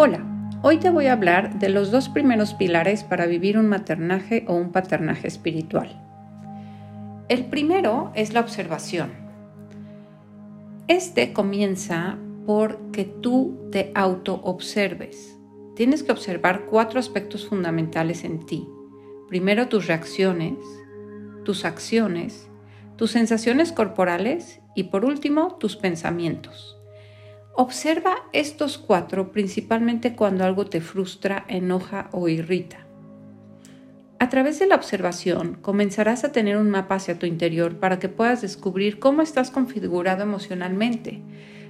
Hola, hoy te voy a hablar de los dos primeros pilares para vivir un maternaje o un paternaje espiritual. El primero es la observación. Este comienza porque tú te auto-observes. Tienes que observar cuatro aspectos fundamentales en ti. Primero tus reacciones, tus acciones, tus sensaciones corporales y por último tus pensamientos. Observa estos cuatro principalmente cuando algo te frustra, enoja o irrita. A través de la observación comenzarás a tener un mapa hacia tu interior para que puedas descubrir cómo estás configurado emocionalmente.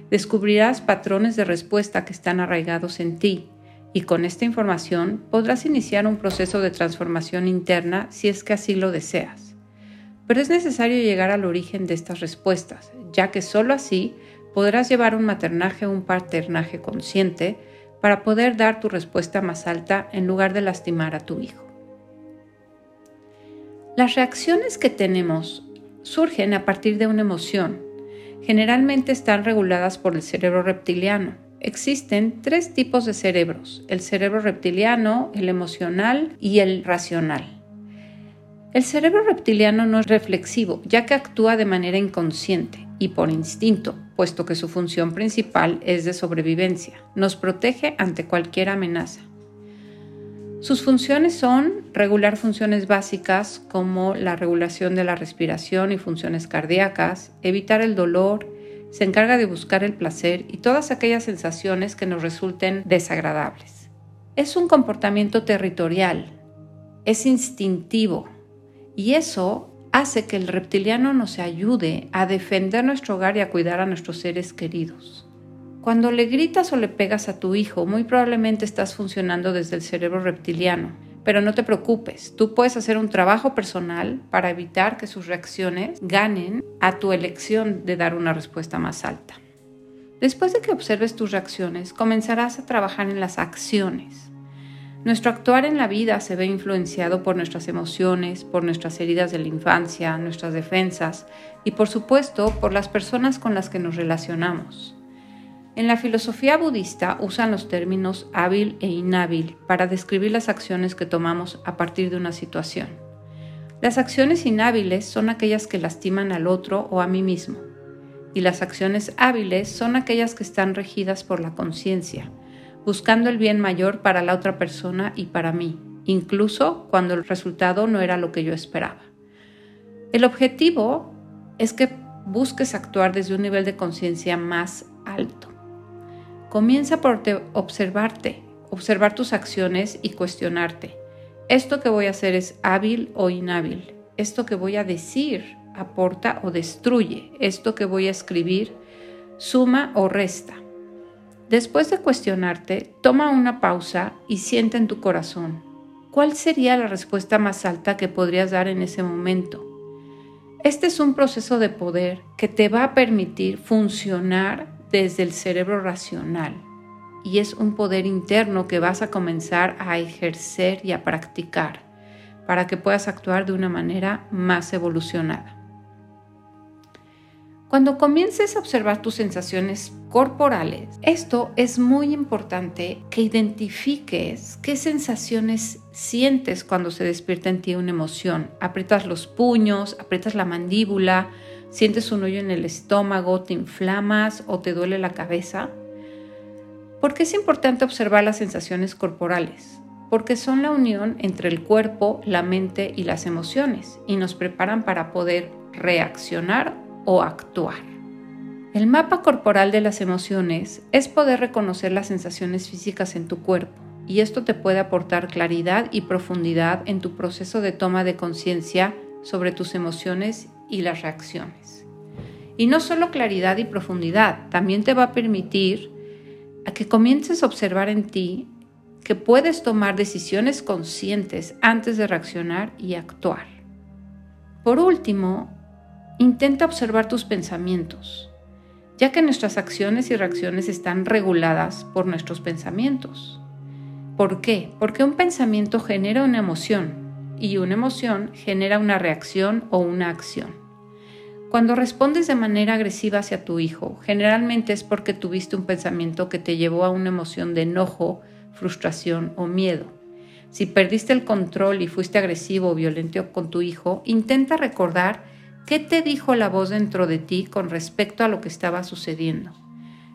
Descubrirás patrones de respuesta que están arraigados en ti y con esta información podrás iniciar un proceso de transformación interna si es que así lo deseas. Pero es necesario llegar al origen de estas respuestas, ya que sólo así podrás llevar un maternaje o un paternaje consciente para poder dar tu respuesta más alta en lugar de lastimar a tu hijo. Las reacciones que tenemos surgen a partir de una emoción. Generalmente están reguladas por el cerebro reptiliano. Existen tres tipos de cerebros, el cerebro reptiliano, el emocional y el racional. El cerebro reptiliano no es reflexivo, ya que actúa de manera inconsciente y por instinto, puesto que su función principal es de sobrevivencia. Nos protege ante cualquier amenaza. Sus funciones son regular funciones básicas como la regulación de la respiración y funciones cardíacas, evitar el dolor, se encarga de buscar el placer y todas aquellas sensaciones que nos resulten desagradables. Es un comportamiento territorial, es instintivo, y eso hace que el reptiliano nos ayude a defender nuestro hogar y a cuidar a nuestros seres queridos. Cuando le gritas o le pegas a tu hijo, muy probablemente estás funcionando desde el cerebro reptiliano. Pero no te preocupes, tú puedes hacer un trabajo personal para evitar que sus reacciones ganen a tu elección de dar una respuesta más alta. Después de que observes tus reacciones, comenzarás a trabajar en las acciones. Nuestro actuar en la vida se ve influenciado por nuestras emociones, por nuestras heridas de la infancia, nuestras defensas y por supuesto por las personas con las que nos relacionamos. En la filosofía budista usan los términos hábil e inhábil para describir las acciones que tomamos a partir de una situación. Las acciones inhábiles son aquellas que lastiman al otro o a mí mismo, y las acciones hábiles son aquellas que están regidas por la conciencia, buscando el bien mayor para la otra persona y para mí, incluso cuando el resultado no era lo que yo esperaba. El objetivo es que busques actuar desde un nivel de conciencia más alto. Comienza por observarte, observar tus acciones y cuestionarte. ¿Esto que voy a hacer es hábil o inhábil? ¿Esto que voy a decir aporta o destruye? ¿Esto que voy a escribir suma o resta? Después de cuestionarte, toma una pausa y siente en tu corazón. ¿Cuál sería la respuesta más alta que podrías dar en ese momento? Este es un proceso de poder que te va a permitir funcionar desde el cerebro racional y es un poder interno que vas a comenzar a ejercer y a practicar para que puedas actuar de una manera más evolucionada. Cuando comiences a observar tus sensaciones corporales, esto es muy importante que identifiques qué sensaciones sientes cuando se despierta en ti una emoción. Aprietas los puños, aprietas la mandíbula, sientes un hoyo en el estómago, te inflamas o te duele la cabeza. ¿Por qué es importante observar las sensaciones corporales? Porque son la unión entre el cuerpo, la mente y las emociones y nos preparan para poder reaccionar o actuar. El mapa corporal de las emociones es poder reconocer las sensaciones físicas en tu cuerpo y esto te puede aportar claridad y profundidad en tu proceso de toma de conciencia sobre tus emociones y las reacciones. Y no solo claridad y profundidad, también te va a permitir a que comiences a observar en ti que puedes tomar decisiones conscientes antes de reaccionar y actuar. Por último, Intenta observar tus pensamientos, ya que nuestras acciones y reacciones están reguladas por nuestros pensamientos. ¿Por qué? Porque un pensamiento genera una emoción y una emoción genera una reacción o una acción. Cuando respondes de manera agresiva hacia tu hijo, generalmente es porque tuviste un pensamiento que te llevó a una emoción de enojo, frustración o miedo. Si perdiste el control y fuiste agresivo o violento con tu hijo, intenta recordar qué te dijo la voz dentro de ti con respecto a lo que estaba sucediendo.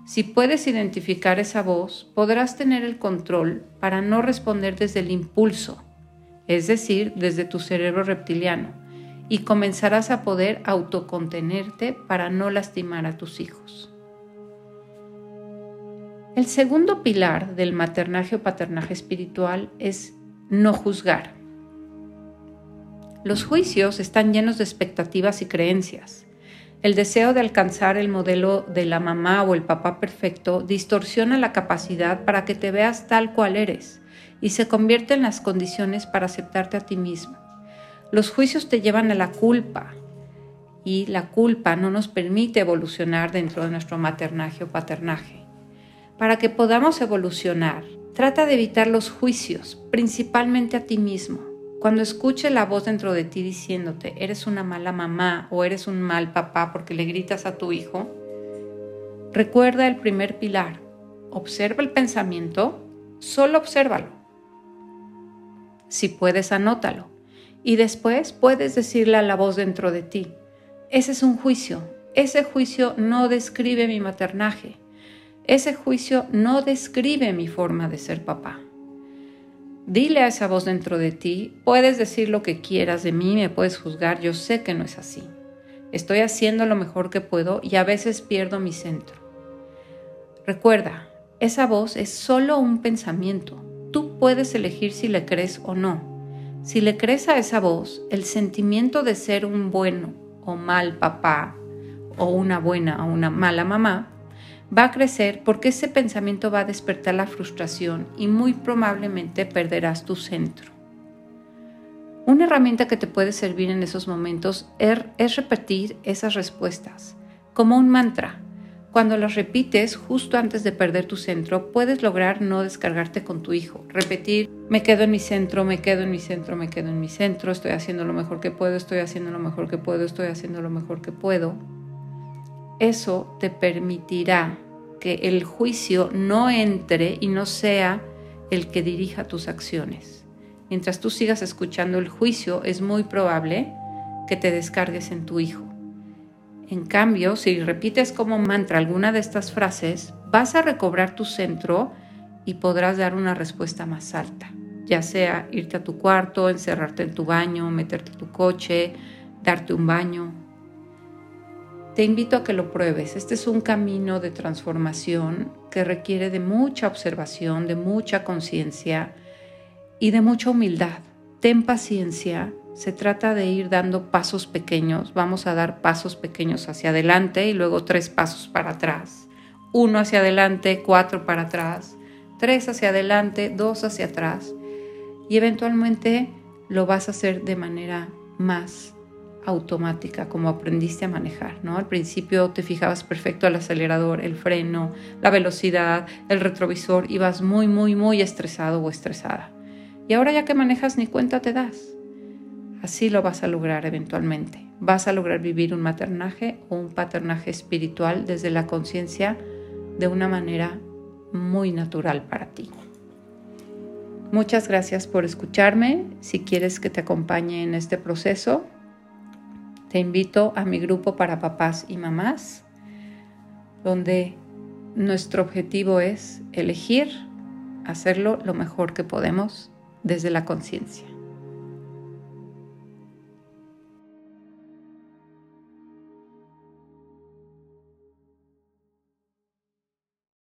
Si puedes identificar esa voz, podrás tener el control para no responder desde el impulso, es decir, desde tu cerebro reptiliano, y comenzarás a poder autocontenerte para no lastimar a tus hijos. El segundo pilar del maternaje o paternaje espiritual es no juzgar. Los juicios están llenos de expectativas y creencias. El deseo de alcanzar el modelo de la mamá o el papá perfecto distorsiona la capacidad para que te veas tal cual eres y se convierte en las condiciones para aceptarte a ti mismo. Los juicios te llevan a la culpa y la culpa no nos permite evolucionar dentro de nuestro maternaje o paternaje. Para que podamos evolucionar, trata de evitar los juicios, principalmente a ti mismo cuando escuche la voz dentro de ti diciéndote, eres una mala mamá o eres un mal papá porque le gritas a tu hijo, recuerda el primer pilar. Observa el pensamiento, solo obsérvalo. Si puedes, anótalo. Y después puedes decirle a la voz dentro de ti, ese es un juicio. Ese juicio no describe mi maternaje. Ese juicio no describe mi forma de ser papá. Dile a esa voz dentro de ti, puedes decir lo que quieras de mí, me puedes juzgar, yo sé que no es así. Estoy haciendo lo mejor que puedo y a veces pierdo mi centro. Recuerda, esa voz es solo un pensamiento. Tú puedes elegir si le crees o no. Si le crees a esa voz, el sentimiento de ser un bueno o mal papá o una buena o una mala mamá va a crecer porque ese pensamiento va a despertar la frustración y muy probablemente perderás tu centro. Una herramienta que te puede servir en esos momentos er, es repetir esas respuestas como un mantra. Cuando las repites justo antes de perder tu centro, puedes lograr no descargarte con tu hijo. Repetir, me quedo en mi centro, me quedo en mi centro, me quedo en mi centro, estoy haciendo lo mejor que puedo, estoy haciendo lo mejor que puedo, estoy haciendo lo mejor que puedo eso te permitirá que el juicio no entre y no sea el que dirija tus acciones. Mientras tú sigas escuchando el juicio, es muy probable que te descargues en tu hijo. En cambio, si repites como mantra alguna de estas frases, vas a recobrar tu centro y podrás dar una respuesta más alta, ya sea irte a tu cuarto, encerrarte en tu baño, meterte en tu coche, darte un baño, te invito a que lo pruebes. Este es un camino de transformación que requiere de mucha observación, de mucha conciencia y de mucha humildad. Ten paciencia. Se trata de ir dando pasos pequeños. Vamos a dar pasos pequeños hacia adelante y luego tres pasos para atrás. Uno hacia adelante, cuatro para atrás, tres hacia adelante, dos hacia atrás. Y eventualmente lo vas a hacer de manera más automática, como aprendiste a manejar, ¿no? Al principio te fijabas perfecto al acelerador, el freno, la velocidad, el retrovisor, ibas muy, muy, muy estresado o estresada. Y ahora ya que manejas ni cuenta te das. Así lo vas a lograr eventualmente. Vas a lograr vivir un maternaje o un paternaje espiritual desde la conciencia de una manera muy natural para ti. Muchas gracias por escucharme. Si quieres que te acompañe en este proceso, te invito a mi grupo para papás y mamás, donde nuestro objetivo es elegir hacerlo lo mejor que podemos desde la conciencia.